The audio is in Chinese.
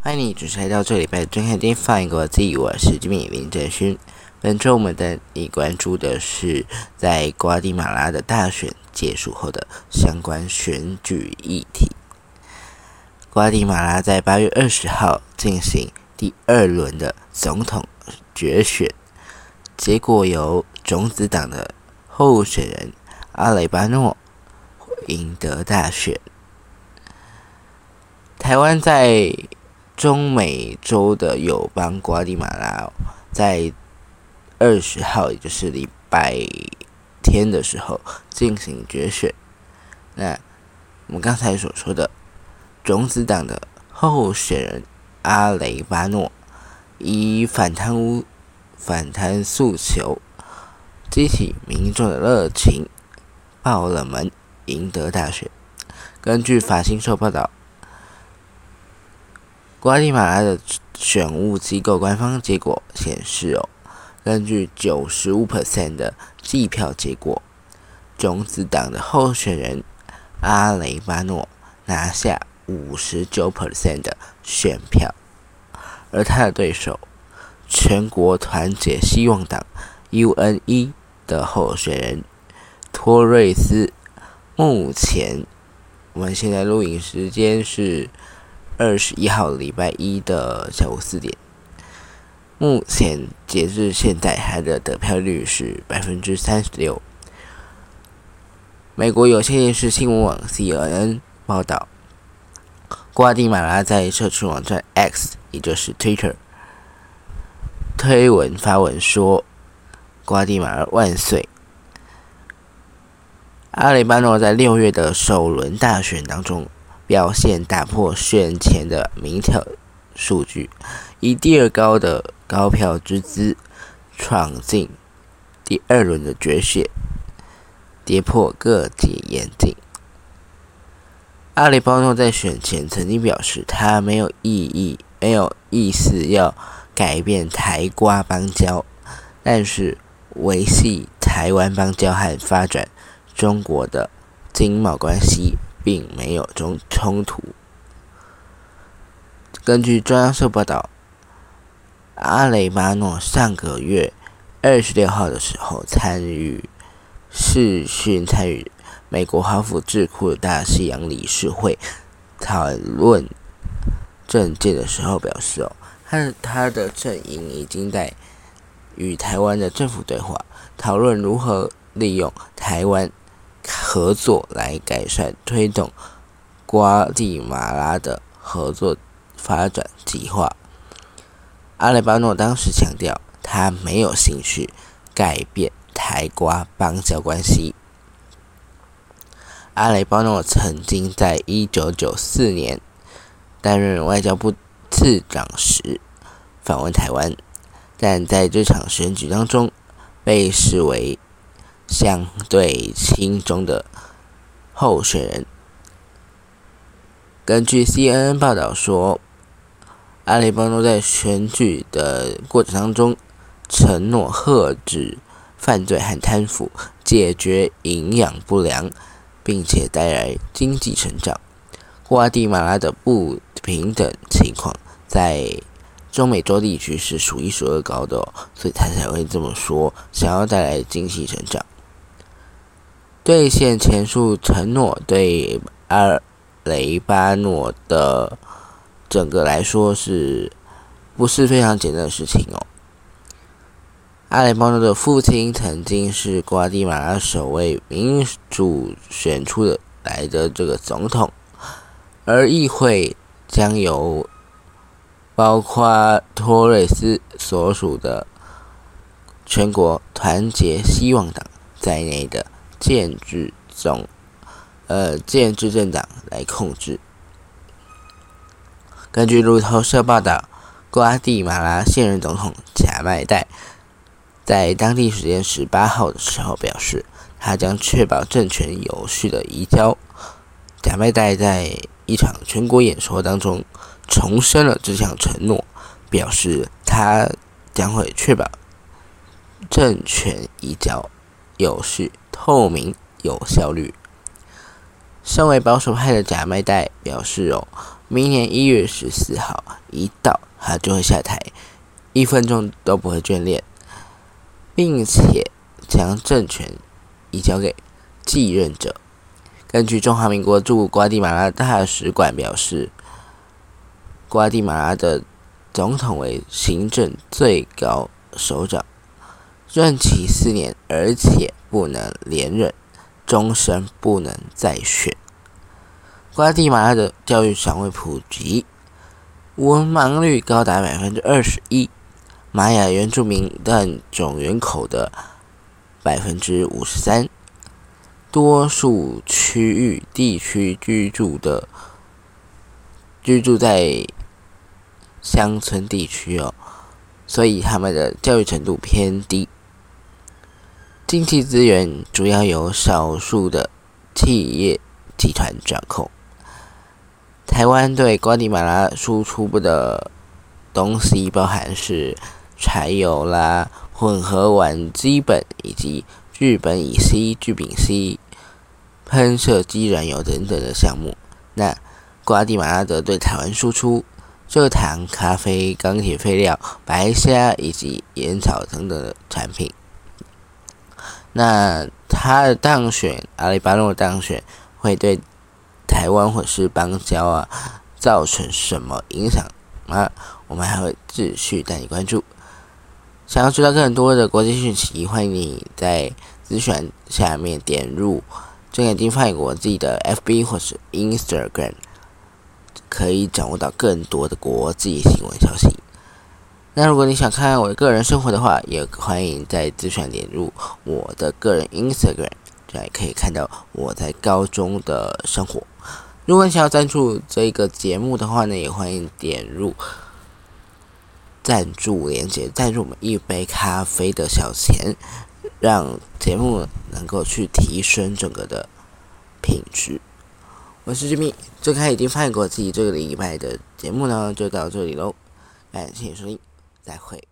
欢迎你准时来到这礼拜的《睁开电放一个自》，我是这边林正勋。本周我们带你关注的是在瓜地马拉的大选结束后的相关选举议题。瓜地马拉在八月二十号进行第二轮的总统决选，结果由种子党的候选人阿雷巴诺赢得大选。台湾在中美洲的友邦瓜地马拉在二十号，也就是礼拜天的时候进行决选。那我们刚才所说的种子党的候选人阿雷巴诺，以反贪污、反贪诉求激起民众的热情，爆冷门，赢得大选。根据法新社报道。瓜地马拉的选务机构官方结果显示，哦，根据九十五 percent 的计票结果，种子党的候选人阿雷巴诺拿下五十九 percent 的选票，而他的对手全国团结希望党 UNE 的候选人托瑞斯，目前我们现在录影时间是。二十一号礼拜一的下午四点，目前截至现在，他的得票率是百分之三十六。美国有线电视新闻网 CNN 报道，瓜地马拉在社区网站 X，也就是 Twitter，推文发文说：“瓜地马尔万岁！”阿里巴诺在六月的首轮大选当中。表现打破选前的民调数据，以第二高的高票之姿闯进第二轮的决选，跌破各界眼镜。阿里巴诺在选前曾经表示，他没有意义、没有意思要改变台瓜邦交，但是维系台湾邦交和发展中国的经贸关系。并没有中冲突。根据中央社报道，阿雷巴诺上个月二十六号的时候参与视讯参与美国哈佛智库的大西洋理事会讨论政见的时候表示：“哦，他他的阵营已经在与台湾的政府对话，讨论如何利用台湾。”合作来改善推动瓜地马拉的合作发展计划。阿雷巴诺当时强调，他没有兴趣改变台瓜邦交关系。阿雷巴诺曾经在一九九四年担任外交部次长时访问台湾，但在这场选举当中被视为。相对轻中的候选人。根据 CNN 报道说，阿里巴诺在选举的过程当中承诺遏制犯罪和贪腐，解决营养不良，并且带来经济成长。瓜地马拉的不平等情况在。中美洲地区是数一数二高的，所以他才会这么说，想要带来经济成长。兑现前述承诺，对阿雷巴诺的整个来说是不是非常简单的事情哦？阿雷巴诺的父亲曾经是瓜地马拉首位民主选出的来的这个总统，而议会将由。包括托瑞斯所属的全国团结希望党在内的建制总呃建制政党来控制。根据路透社报道，瓜地马拉现任总统贾迈代在当地时间十八号的时候表示，他将确保政权有序的移交。贾迈代在一场全国演说当中。重申了这项承诺，表示他将会确保政权移交。有序、透明、有效率。身为保守派的假麦代表示：“哦，明年一月十四号一到，他就会下台，一分钟都不会眷恋，并且将政权移交给继任者。”根据中华民国驻瓜地马拉大使馆表示，瓜地马拉的总统为行政最高首长。任期四年，而且不能连任，终身不能再选。瓜地马拉的教育尚未普及，文盲率高达百分之二十一，玛雅原住民占总人口的百分之五十三，多数区域地区居住的居住在乡村地区哦，所以他们的教育程度偏低。经济资源主要由少数的企业集团掌控。台湾对瓜地马拉输出的东西，包含是柴油啦、混合烷基本以及聚苯乙烯、聚丙烯、喷射机燃油等等的项目。那瓜地马拉则对台湾输出蔗糖、咖啡、钢铁废料、白虾以及烟草等等的产品。那他的当选，阿里巴诺的当选，会对台湾或是邦交啊造成什么影响吗？我们还会继续带你关注。想要知道更多的国际讯息，欢迎你在资讯下面点入正眼睛翻译国际的 FB 或是 Instagram，可以掌握到更多的国际新闻消息。那如果你想看我的个人生活的话，也欢迎在资讯点入我的个人 Instagram，这样也可以看到我在高中的生活。如果你想要赞助这个节目的话呢，也欢迎点入赞助连接，赞助我们一杯咖啡的小钱，让节目能够去提升整个的品质。我是 Jimmy，这开已经翻译过自己这个礼拜的节目呢，就到这里喽，感谢收听。再会。